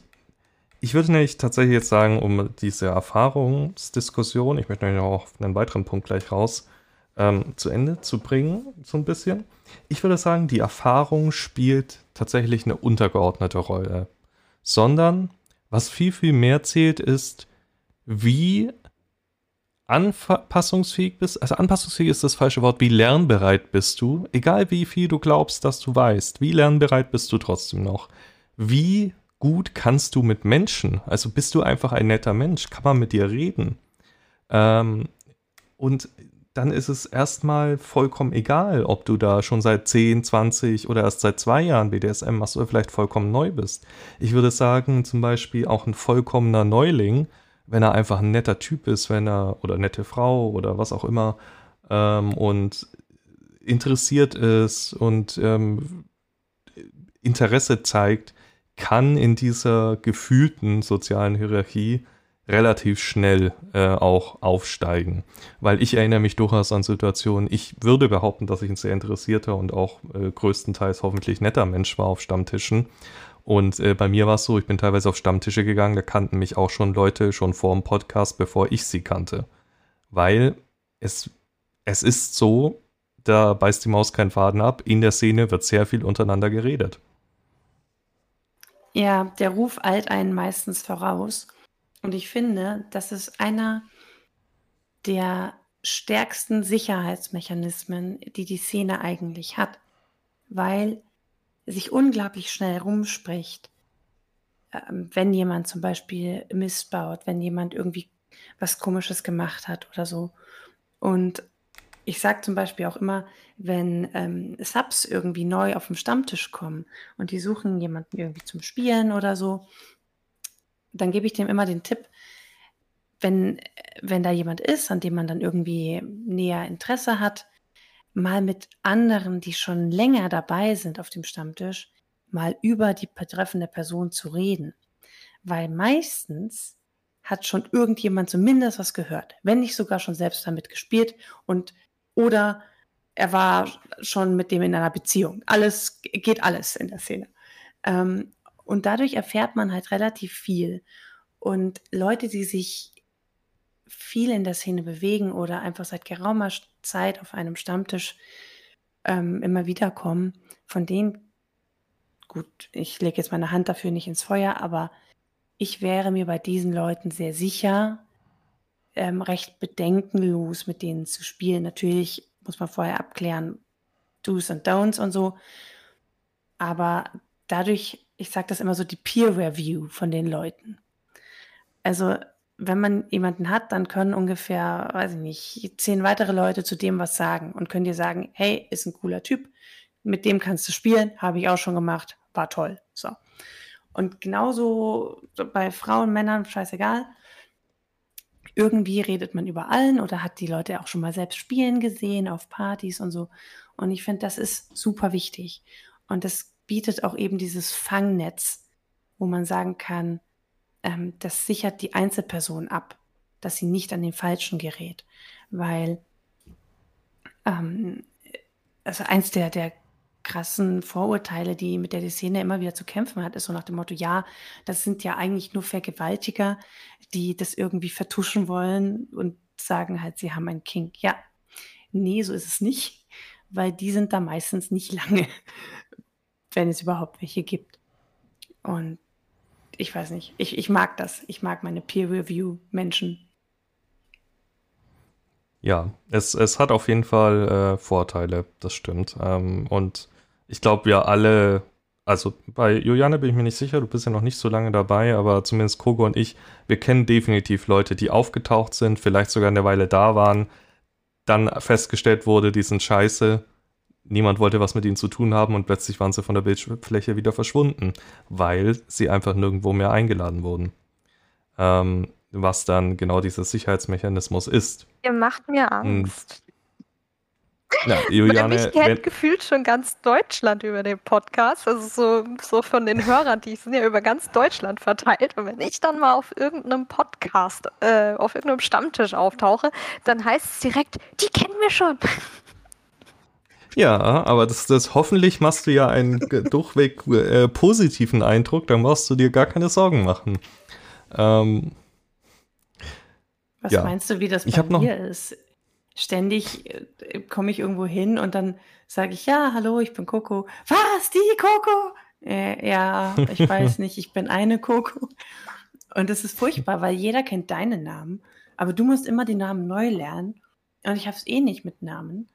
ich würde nämlich tatsächlich jetzt sagen, um diese Erfahrungsdiskussion, ich möchte noch auf einen weiteren Punkt gleich raus, ähm, zu Ende zu bringen, so ein bisschen. Ich würde sagen, die Erfahrung spielt tatsächlich eine untergeordnete Rolle, sondern was viel, viel mehr zählt, ist, wie anpassungsfähig bist. Also anpassungsfähig ist das falsche Wort. Wie lernbereit bist du? Egal wie viel du glaubst, dass du weißt. Wie lernbereit bist du trotzdem noch? Wie gut kannst du mit Menschen? Also bist du einfach ein netter Mensch? Kann man mit dir reden? Ähm, und dann ist es erstmal vollkommen egal, ob du da schon seit 10, 20 oder erst seit zwei Jahren BDSM machst oder vielleicht vollkommen neu bist. Ich würde sagen, zum Beispiel auch ein vollkommener Neuling, wenn er einfach ein netter Typ ist, wenn er oder nette Frau oder was auch immer ähm, und interessiert ist und ähm, Interesse zeigt, kann in dieser gefühlten sozialen Hierarchie relativ schnell äh, auch aufsteigen. Weil ich erinnere mich durchaus an Situationen, ich würde behaupten, dass ich ein sehr interessierter und auch äh, größtenteils hoffentlich netter Mensch war auf Stammtischen. Und äh, bei mir war es so, ich bin teilweise auf Stammtische gegangen, da kannten mich auch schon Leute schon vor dem Podcast, bevor ich sie kannte. Weil es, es ist so, da beißt die Maus keinen Faden ab, in der Szene wird sehr viel untereinander geredet. Ja, der Ruf eilt einen meistens voraus. Und ich finde, das ist einer der stärksten Sicherheitsmechanismen, die die Szene eigentlich hat, weil sich unglaublich schnell rumspricht, ähm, wenn jemand zum Beispiel Mist baut, wenn jemand irgendwie was Komisches gemacht hat oder so. Und ich sage zum Beispiel auch immer, wenn ähm, Subs irgendwie neu auf dem Stammtisch kommen und die suchen jemanden irgendwie zum Spielen oder so, dann gebe ich dem immer den Tipp, wenn, wenn da jemand ist, an dem man dann irgendwie näher Interesse hat, mal mit anderen, die schon länger dabei sind auf dem Stammtisch, mal über die betreffende Person zu reden. Weil meistens hat schon irgendjemand zumindest was gehört, wenn nicht sogar schon selbst damit gespielt und oder er war schon mit dem in einer Beziehung. Alles geht alles in der Szene. Ähm, und dadurch erfährt man halt relativ viel. Und Leute, die sich viel in der Szene bewegen oder einfach seit geraumer Zeit auf einem Stammtisch ähm, immer wieder kommen, von denen, gut, ich lege jetzt meine Hand dafür nicht ins Feuer, aber ich wäre mir bei diesen Leuten sehr sicher, ähm, recht bedenkenlos mit denen zu spielen. Natürlich muss man vorher abklären, Do's und Don'ts und so. Aber dadurch ich sage das immer so, die Peer Review von den Leuten. Also wenn man jemanden hat, dann können ungefähr, weiß ich nicht, zehn weitere Leute zu dem was sagen und können dir sagen, hey, ist ein cooler Typ, mit dem kannst du spielen, habe ich auch schon gemacht, war toll. So. Und genauso bei Frauen, Männern, scheißegal. Irgendwie redet man über allen oder hat die Leute auch schon mal selbst spielen gesehen auf Partys und so. Und ich finde, das ist super wichtig. Und das bietet auch eben dieses Fangnetz, wo man sagen kann, ähm, das sichert die Einzelperson ab, dass sie nicht an den Falschen gerät. Weil ähm, also eins der, der krassen Vorurteile, die mit der die Szene immer wieder zu kämpfen hat, ist so nach dem Motto, ja, das sind ja eigentlich nur Vergewaltiger, die das irgendwie vertuschen wollen und sagen halt, sie haben ein Kink. Ja, nee, so ist es nicht, weil die sind da meistens nicht lange wenn es überhaupt welche gibt. Und ich weiß nicht, ich, ich mag das. Ich mag meine Peer-Review-Menschen. Ja, es, es hat auf jeden Fall äh, Vorteile, das stimmt. Ähm, und ich glaube, wir alle, also bei Juliane bin ich mir nicht sicher, du bist ja noch nicht so lange dabei, aber zumindest Kogo und ich, wir kennen definitiv Leute, die aufgetaucht sind, vielleicht sogar eine Weile da waren, dann festgestellt wurde, die sind scheiße niemand wollte was mit ihnen zu tun haben und plötzlich waren sie von der Bildfläche wieder verschwunden, weil sie einfach nirgendwo mehr eingeladen wurden. Ähm, was dann genau dieser Sicherheitsmechanismus ist. Ihr macht mir hm. Angst. Ja, Juliane, mich kennt wenn, gefühlt schon ganz Deutschland über den Podcast. Also so, so von den Hörern, die sind ja über ganz Deutschland verteilt. Und wenn ich dann mal auf irgendeinem Podcast, äh, auf irgendeinem Stammtisch auftauche, dann heißt es direkt, die kennen wir schon. Ja, aber das, das hoffentlich machst du ja einen durchweg äh, positiven Eindruck, dann brauchst du dir gar keine Sorgen machen. Ähm, Was Ja. meinst du, wie das bei mir ist? Ständig äh, komme ich irgendwo hin und dann sage ich, ja, hallo, ich bin Coco. Was, die Coco? Äh, ja, ich weiß nicht, ich bin eine Coco. Und das ist furchtbar, weil jeder kennt deinen Namen, aber du musst immer die Namen neu lernen. Und ich habe es eh nicht mit Namen.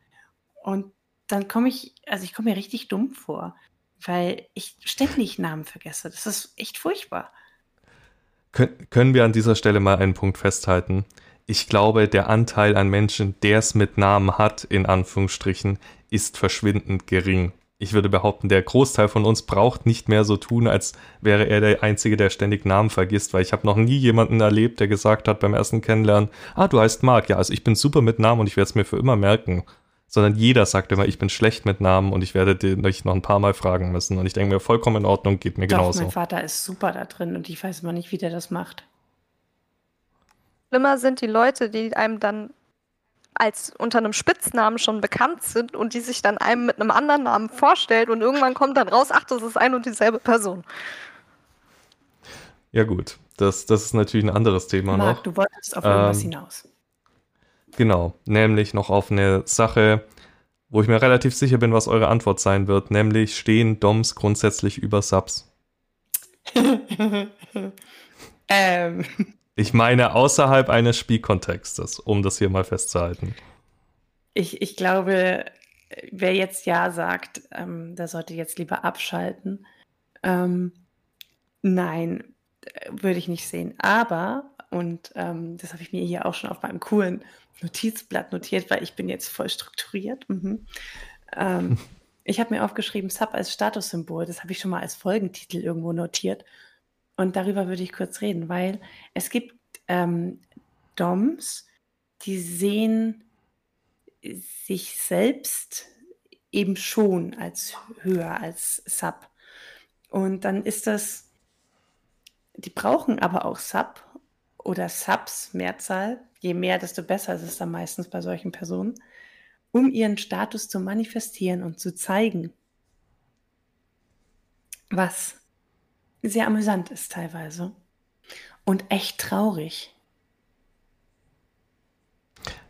Und dann komme ich, also ich komme mir richtig dumm vor, weil ich ständig Namen vergesse. Das ist echt furchtbar. Kön können wir an dieser Stelle mal einen Punkt festhalten? Ich glaube, der Anteil an Menschen, der es mit Namen hat, in Anführungsstrichen, ist verschwindend gering. Ich würde behaupten, der Großteil von uns braucht nicht mehr so tun, als wäre er der Einzige, der ständig Namen vergisst, weil ich habe noch nie jemanden erlebt, der gesagt hat beim ersten Kennenlernen, ah, du heißt Marc, ja, also ich bin super mit Namen und ich werde es mir für immer merken. Sondern jeder sagt immer, ich bin schlecht mit Namen und ich werde dich noch ein paar Mal fragen müssen. Und ich denke mir, vollkommen in Ordnung, geht mir Doch, genauso. mein Vater ist super da drin und ich weiß immer nicht, wie der das macht. Schlimmer sind die Leute, die einem dann als unter einem Spitznamen schon bekannt sind und die sich dann einem mit einem anderen Namen vorstellt und irgendwann kommt dann raus, ach, das ist ein und dieselbe Person. Ja gut, das, das ist natürlich ein anderes Thema Marc, noch. du wolltest auf irgendwas Ähm, hinaus. Genau, nämlich noch auf eine Sache, wo ich mir relativ sicher bin, was eure Antwort sein wird, nämlich stehen DOMs grundsätzlich über Subs? ähm, Ich meine außerhalb eines Spielkontextes, um das hier mal festzuhalten. ich, ich glaube, wer jetzt Ja sagt, ähm, der sollte jetzt lieber abschalten. Ähm, nein, äh, würde ich nicht sehen. Aber, und ähm, das habe ich mir hier auch schon auf meinem coolen Notizblatt notiert, weil ich bin jetzt voll strukturiert. Mhm. Ähm, ich habe mir aufgeschrieben, Sub als Statussymbol. Das habe ich schon mal als Folgentitel irgendwo notiert. Und darüber würde ich kurz reden, weil es gibt ähm, DOMs, die sehen sich selbst eben schon als höher als Sub. Und dann ist das, die brauchen aber auch Sub oder Subs, Mehrzahl. Je mehr, desto besser ist es dann meistens bei solchen Personen, um ihren Status zu manifestieren und zu zeigen. Was sehr amüsant ist teilweise. Und echt traurig.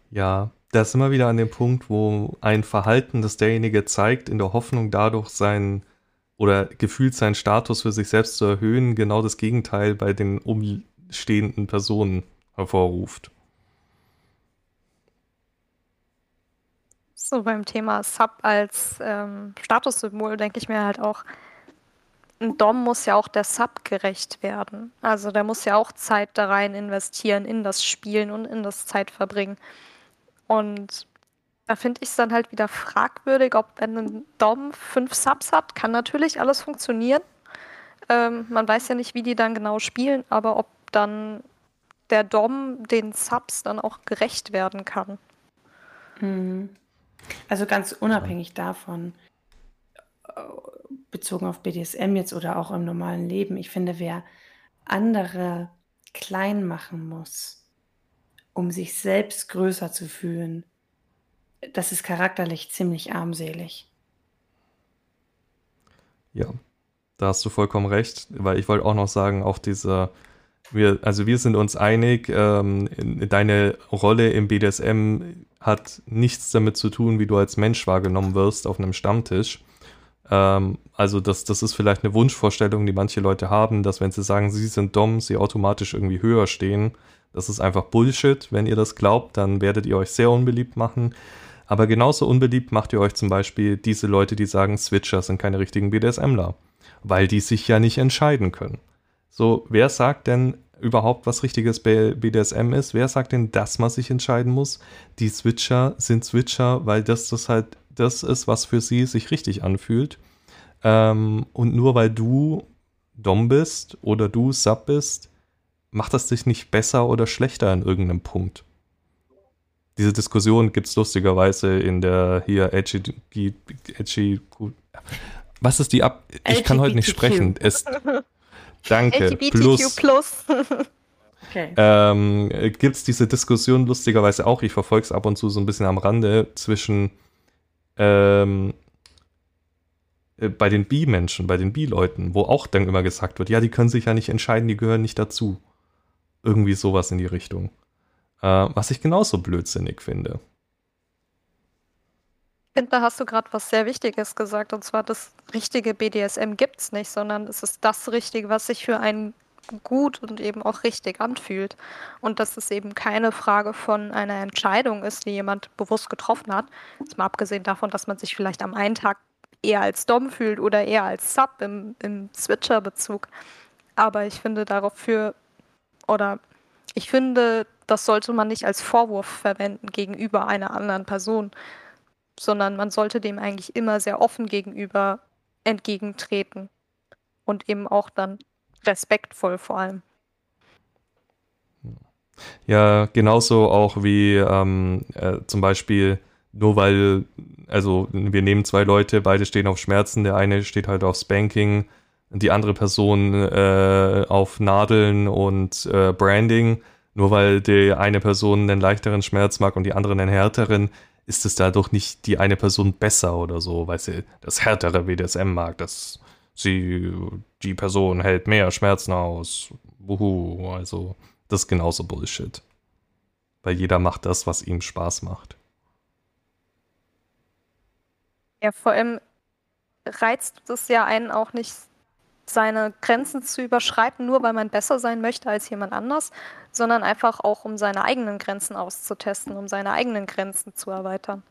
Ja, da ist immer wieder an dem Punkt, wo ein Verhalten, das derjenige zeigt, in der Hoffnung dadurch sein oder gefühlt seinen Status für sich selbst zu erhöhen, genau das Gegenteil bei den umstehenden Personen hervorruft. So beim Thema Sub als ähm, Statussymbol denke ich mir halt auch, ein Dom muss ja auch der Sub gerecht werden. Also der muss ja auch Zeit da rein investieren in das Spielen und in das Zeitverbringen. Und da finde ich es dann halt wieder fragwürdig, ob wenn ein Dom fünf Subs hat, kann natürlich alles funktionieren. Ähm, man weiß ja nicht, wie die dann genau spielen, aber ob dann der Dom den Subs dann auch gerecht werden kann. Mhm. Also ganz unabhängig davon, äh, bezogen auf BDSM jetzt oder auch im normalen Leben, ich finde, wer andere klein machen muss, um sich selbst größer zu fühlen, das ist charakterlich ziemlich armselig. Ja, da hast du vollkommen recht, weil ich wollte auch noch sagen, auch diese, wir, also wir sind uns einig, ähm, deine Rolle im BDSM hat nichts damit zu tun, wie du als Mensch wahrgenommen wirst auf einem Stammtisch. Ähm, also das, das ist vielleicht eine Wunschvorstellung, die manche Leute haben, dass wenn sie sagen, sie sind dumm, sie automatisch irgendwie höher stehen. Das ist einfach Bullshit. Wenn ihr das glaubt, dann werdet ihr euch sehr unbeliebt machen. Aber genauso unbeliebt macht ihr euch zum Beispiel diese Leute, die sagen, Switcher sind keine richtigen BDSMler, weil die sich ja nicht entscheiden können. So, wer sagt denn überhaupt, was richtiges BDSM ist? Wer sagt denn, dass man sich entscheiden muss? Die Switcher sind Switcher, weil das das halt das ist, was für sie sich richtig anfühlt. Ähm, und nur weil du Dom bist oder du Sub bist, macht das dich nicht besser oder schlechter in irgendeinem Punkt. diese Diskussion gibt es lustigerweise in der hier edgy, edgy, was ist die ab? Ich kann heute nicht sprechen. Es, danke. LGBTQ plus. Okay. Ähm, gibt es diese Diskussion lustigerweise auch, ich verfolge es ab und zu so ein bisschen am Rande, zwischen ähm, äh, bei den Bi-Menschen, bei den Bi-Leuten, wo auch dann immer gesagt wird, ja, die können sich ja nicht entscheiden, die gehören nicht dazu. Irgendwie sowas in die Richtung. Äh, was ich genauso blödsinnig finde. Finde, da hast du gerade was sehr Wichtiges gesagt, und zwar das richtige BDSM gibt es nicht, sondern es ist das Richtige, was sich für einen gut und eben auch richtig anfühlt. Und dass es eben keine Frage von einer Entscheidung ist, die jemand bewusst getroffen hat. Jetzt mal abgesehen davon, dass man sich vielleicht am einen Tag eher als Dom fühlt oder eher als Sub im, im Switcher-Bezug. Aber ich finde dafür, oder ich finde, das sollte man nicht als Vorwurf verwenden gegenüber einer anderen Person, sondern man sollte dem eigentlich immer sehr offen gegenüber entgegentreten und eben auch dann respektvoll vor allem. Ja, genauso auch wie ähm, äh, zum Beispiel, nur weil, also wir nehmen zwei Leute, beide stehen auf Schmerzen, der eine steht halt auf Spanking, die andere Person äh, auf Nadeln und äh, Branding. Nur weil die eine Person einen leichteren Schmerz mag und die andere einen härteren, ist es dadurch nicht die eine Person besser oder so, weil sie das härtere BDSM mag. Das sie, die Person hält mehr Schmerzen aus. Wuhu, also das ist genauso Bullshit. Weil jeder macht das, was ihm Spaß macht. Ja, vor allem reizt es ja einen auch nicht, seine Grenzen zu überschreiten, nur weil man besser sein möchte als jemand anders, sondern einfach auch, um seine eigenen Grenzen auszutesten, um seine eigenen Grenzen zu erweitern.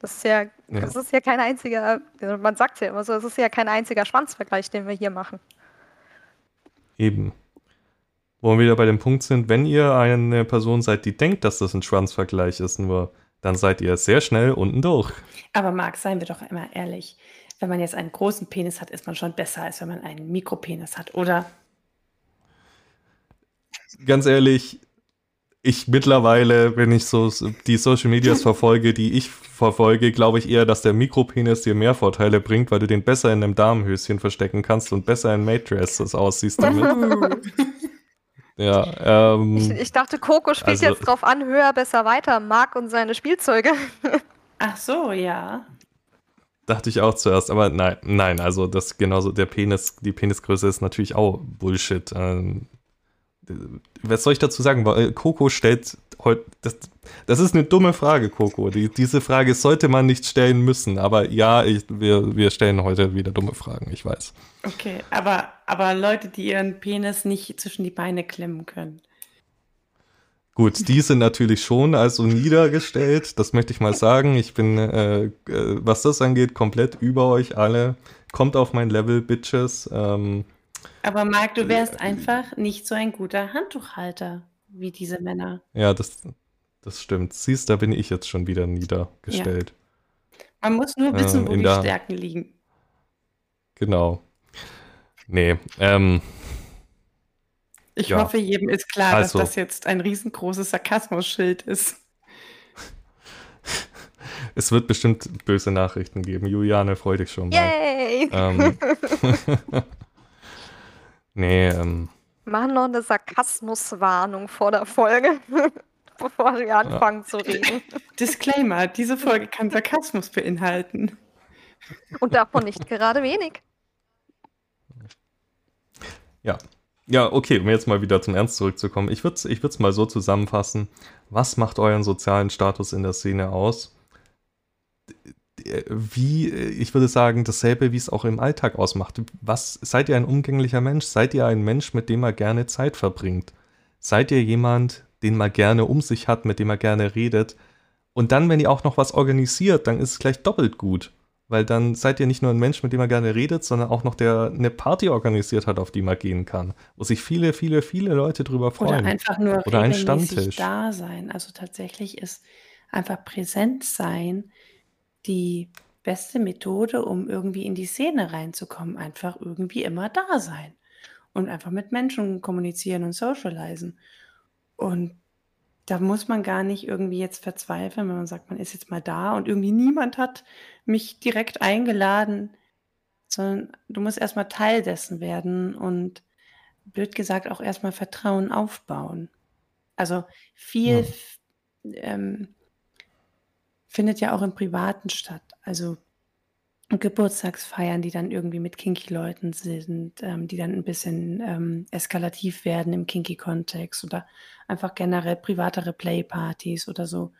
Das ist ja, ja. das ist ja kein einziger, man sagt es ja immer so, es ist ja kein einziger Schwanzvergleich, den wir hier machen. Eben. Wo wir wieder bei dem Punkt sind, wenn ihr eine Person seid, die denkt, dass das ein Schwanzvergleich ist, nur dann seid ihr sehr schnell unten durch. Aber Marc, seien wir doch immer ehrlich. Wenn man jetzt einen großen Penis hat, ist man schon besser, als wenn man einen Mikropenis hat, oder? Ganz ehrlich, ich mittlerweile, wenn ich so die Social Medias verfolge, die ich verfolge, glaube ich eher, dass der Mikropenis dir mehr Vorteile bringt, weil du den besser in einem Damenhöschen verstecken kannst und besser in Maidresses aussiehst damit. ja, ähm, ich, ich, dachte, Coco spielt also, jetzt drauf an, höher, besser, weiter, Mark und seine Spielzeuge. Ach so, ja. Dachte ich auch zuerst, aber nein, nein, also das genauso, der Penis, die Penisgröße ist natürlich auch Bullshit. Ähm, was soll ich dazu sagen? Coco stellt heute, das, das ist eine dumme Frage, Coco. Die, diese Frage sollte man nicht stellen müssen, aber ja, ich, wir, wir stellen heute wieder dumme Fragen, ich weiß. Okay, aber, aber Leute, die ihren Penis nicht zwischen die Beine klemmen können. Gut, die sind natürlich schon also niedergestellt, das möchte ich mal sagen. Ich bin, äh, äh, was das angeht, komplett über euch alle. Kommt auf mein Level, Bitches. Ähm, aber Marc, du wärst äh, einfach nicht so ein guter Handtuchhalter wie diese Männer. Ja, das, das stimmt. Siehst, da bin ich jetzt schon wieder niedergestellt. Ja. Man muss nur wissen, ähm, wo die. Stärken liegen. Genau. Nee, ähm. Ich ja. hoffe, jedem ist klar, also, dass das jetzt ein riesengroßes Sarkasmus-Schild ist. es wird bestimmt böse Nachrichten geben. Juliane, freu dich schon mal. Yay! Ähm, Nee, ähm. Machen noch eine Sarkasmuswarnung vor der Folge, bevor wir anfangen ja. zu reden. Disclaimer: Diese Folge kann Sarkasmus beinhalten. Und davon nicht gerade wenig. Ja. Ja, okay, um jetzt mal wieder zum Ernst zurückzukommen. Ich würde es ich mal so zusammenfassen. Was macht euren sozialen Status in der Szene aus? wie, ich würde sagen, dasselbe, wie es auch im Alltag ausmacht. Was, seid ihr ein umgänglicher Mensch? Seid ihr ein Mensch, mit dem er gerne Zeit verbringt? Seid ihr jemand, den man gerne um sich hat, mit dem er gerne redet? Und dann, wenn ihr auch noch was organisiert, dann ist es gleich doppelt gut. Weil dann seid ihr nicht nur ein Mensch, mit dem er gerne redet, sondern auch noch der eine Party organisiert hat, auf die man gehen kann, wo sich viele, viele, viele Leute drüber freuen. Oder einfach nur Oder ein Stammtisch. da sein. Also tatsächlich ist einfach präsent sein die beste Methode, um irgendwie in die Szene reinzukommen. Einfach irgendwie immer da sein und einfach mit Menschen kommunizieren und socialisen. Und da muss man gar nicht irgendwie jetzt verzweifeln, wenn man sagt, man ist jetzt mal da und irgendwie niemand hat mich direkt eingeladen, sondern du musst erstmal Teil dessen werden und blöd gesagt auch erstmal Vertrauen aufbauen. Also viel ja. ähm, findet ja auch im Privaten statt. Also Geburtstagsfeiern, die dann irgendwie mit Kinky-Leuten sind, ähm, die dann ein bisschen ähm, eskalativ werden im Kinky-Kontext oder einfach generell privatere Playpartys oder so.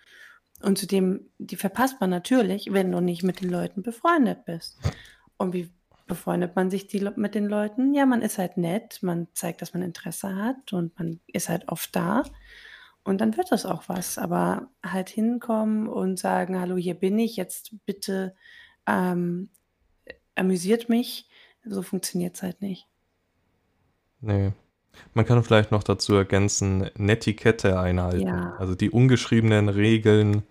Und zudem, die verpasst man natürlich, wenn du nicht mit den Leuten befreundet bist. Und wie befreundet man sich die, mit den Leuten? Ja, man ist halt nett, man zeigt, dass man Interesse hat und man ist halt oft da. Und dann wird das auch was. Aber halt hinkommen und sagen, hallo, hier bin ich, jetzt bitte ähm, amüsiert mich. So funktioniert es halt nicht. Nee. Man kann vielleicht noch dazu ergänzen, Netiquette einhalten. Ja. Also die ungeschriebenen Regeln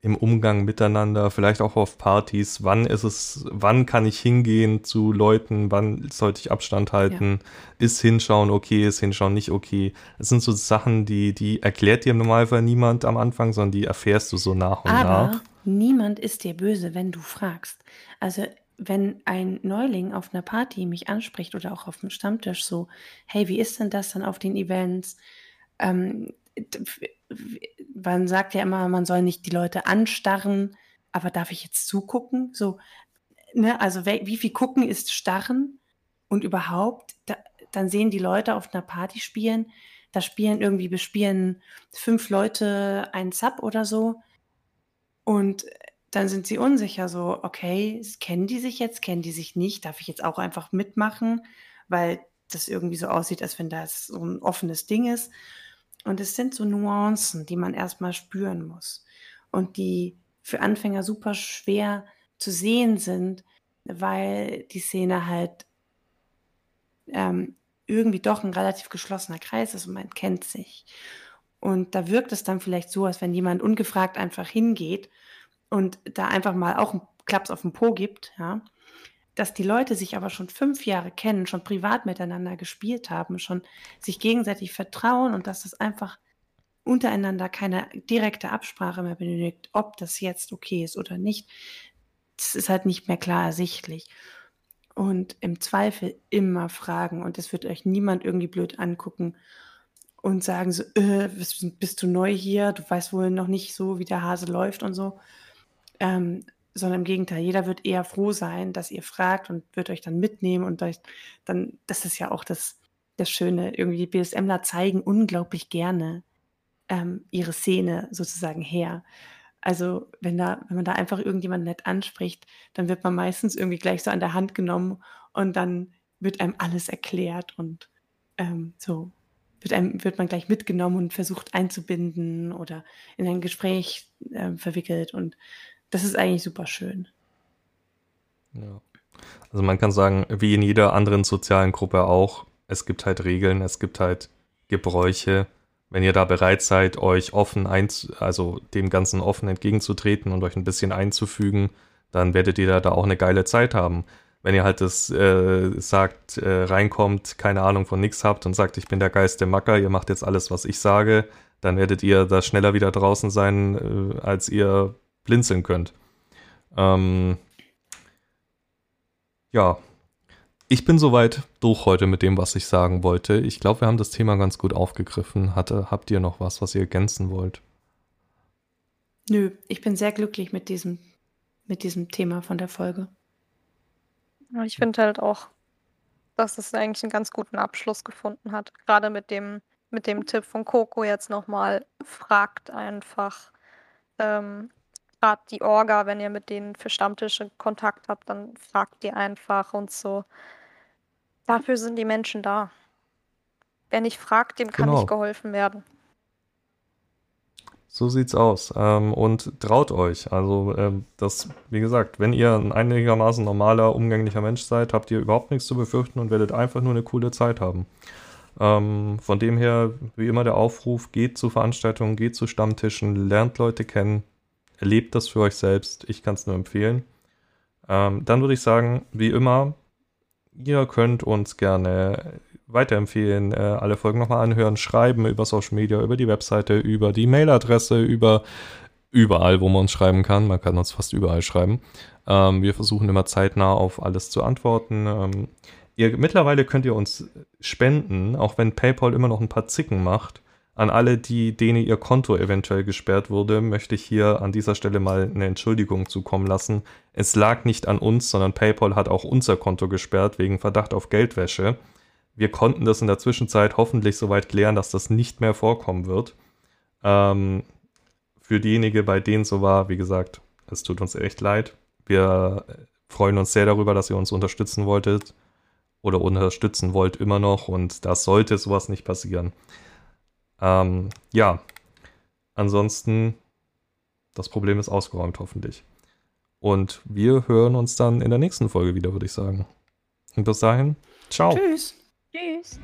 im Umgang miteinander, vielleicht auch auf Partys. Wann ist es, wann kann ich hingehen zu Leuten, wann sollte ich Abstand halten? Ja. Ist hinschauen okay, ist hinschauen nicht okay? Das sind so Sachen, die, die erklärt dir im Normalfall niemand am Anfang, sondern die erfährst du so nach und Aber nach. Niemand ist dir böse, wenn du fragst. Also wenn ein Neuling auf einer Party mich anspricht oder auch auf dem Stammtisch so, hey, wie ist denn das dann auf den Events? Ähm, man sagt ja immer, man soll nicht die Leute anstarren, aber darf ich jetzt zugucken? So, ne, also wie viel gucken ist starren und überhaupt, da, dann sehen die Leute auf einer Party spielen, da spielen irgendwie, bespielen fünf Leute ein Sub oder so und dann sind sie unsicher, so, okay, kennen die sich jetzt, kennen die sich nicht, darf ich jetzt auch einfach mitmachen, weil das irgendwie so aussieht, als wenn das so ein offenes Ding ist. Und es sind so Nuancen, die man erstmal spüren muss und die für Anfänger super schwer zu sehen sind, weil die Szene halt ähm, irgendwie doch ein relativ geschlossener Kreis ist und man kennt sich. Und da wirkt es dann vielleicht so, als wenn jemand ungefragt einfach hingeht und da einfach mal auch einen Klaps auf den Po gibt, ja. Dass die Leute sich aber schon fünf Jahre kennen, schon privat miteinander gespielt haben, schon sich gegenseitig vertrauen und dass das einfach untereinander keine direkte Absprache mehr benötigt, ob das jetzt okay ist oder nicht. Das ist halt nicht mehr klar ersichtlich. Und im Zweifel immer fragen und es wird euch niemand irgendwie blöd angucken und sagen so, äh, bist, bist, du neu hier, du weißt wohl noch nicht so, wie der Hase läuft und so. Ähm, sondern im Gegenteil, jeder wird eher froh sein, dass ihr fragt und wird euch dann mitnehmen und euch dann, das ist ja auch das, das Schöne, irgendwie BSMler zeigen unglaublich gerne ähm, ihre Szene sozusagen her. Also wenn da, wenn man da einfach irgendjemand nett anspricht, dann wird man meistens irgendwie gleich so an der Hand genommen und dann wird einem alles erklärt und ähm, so wird, einem, wird man gleich mitgenommen und versucht einzubinden oder in ein Gespräch äh, verwickelt. Und das ist eigentlich super schön. Ja. Also man kann sagen, wie in jeder anderen sozialen Gruppe auch, es gibt halt Regeln, es gibt halt Gebräuche. Wenn ihr da bereit seid, euch offen ein, also dem Ganzen offen entgegenzutreten und euch ein bisschen einzufügen, dann werdet ihr da auch eine geile Zeit haben wenn ihr halt das äh, sagt, äh, reinkommt, keine Ahnung von nichts habt und sagt, ich bin der Geist der Macker, ihr macht jetzt alles, was ich sage, dann werdet ihr da schneller wieder draußen sein, äh, als ihr blinzeln könnt. Ähm, ja, ich bin soweit durch heute mit dem, was ich sagen wollte. Ich glaube, wir haben das Thema ganz gut aufgegriffen. Hatte, habt ihr noch was, was ihr ergänzen wollt? Nö, ich bin sehr glücklich mit diesem, mit diesem Thema von der Folge. Ich finde halt auch, dass es eigentlich einen ganz guten Abschluss gefunden hat. Gerade mit dem, mit dem Tipp von Coco jetzt nochmal, fragt einfach. Ähm, Gerade die Orga, wenn ihr mit denen für Stammtische Kontakt habt, dann fragt die einfach und so. Dafür sind die Menschen da. Wer nicht fragt, dem kann genau. nicht geholfen werden. So sieht's aus. Ähm, und traut euch. Also, ähm, das, wie gesagt, wenn ihr ein einigermaßen normaler, umgänglicher Mensch seid, habt ihr überhaupt nichts zu befürchten und werdet einfach nur eine coole Zeit haben. Ähm, von dem her, wie immer der Aufruf, geht zu Veranstaltungen, geht zu Stammtischen, lernt Leute kennen, erlebt das für euch selbst. Ich kann es nur empfehlen. Ähm, dann würde ich sagen, wie immer, ihr könnt uns gerne weiterempfehlen, äh, alle Folgen nochmal anhören, schreiben über Social Media, über die Webseite, über die Mailadresse, über überall, wo man uns schreiben kann. Man kann uns fast überall schreiben. Ähm, wir versuchen immer zeitnah auf alles zu antworten. Ähm, ihr, mittlerweile könnt ihr uns spenden, auch wenn PayPal immer noch ein paar Zicken macht. An alle, die, denen ihr Konto eventuell gesperrt wurde, möchte ich hier an dieser Stelle mal eine Entschuldigung zukommen lassen. Es lag nicht an uns, sondern PayPal hat auch unser Konto gesperrt wegen Verdacht auf Geldwäsche. Wir konnten das in der Zwischenzeit hoffentlich soweit klären, dass das nicht mehr vorkommen wird. Ähm, für diejenigen, bei denen so war, wie gesagt, es tut uns echt leid. Wir freuen uns sehr darüber, dass ihr uns unterstützen wolltet oder unterstützen wollt immer noch und da sollte sowas nicht passieren. Ähm, ja, ansonsten, das Problem ist ausgeräumt, hoffentlich. Und wir hören uns dann in der nächsten Folge wieder, würde ich sagen. Und bis dahin, ciao. Tschüss. Tschüss.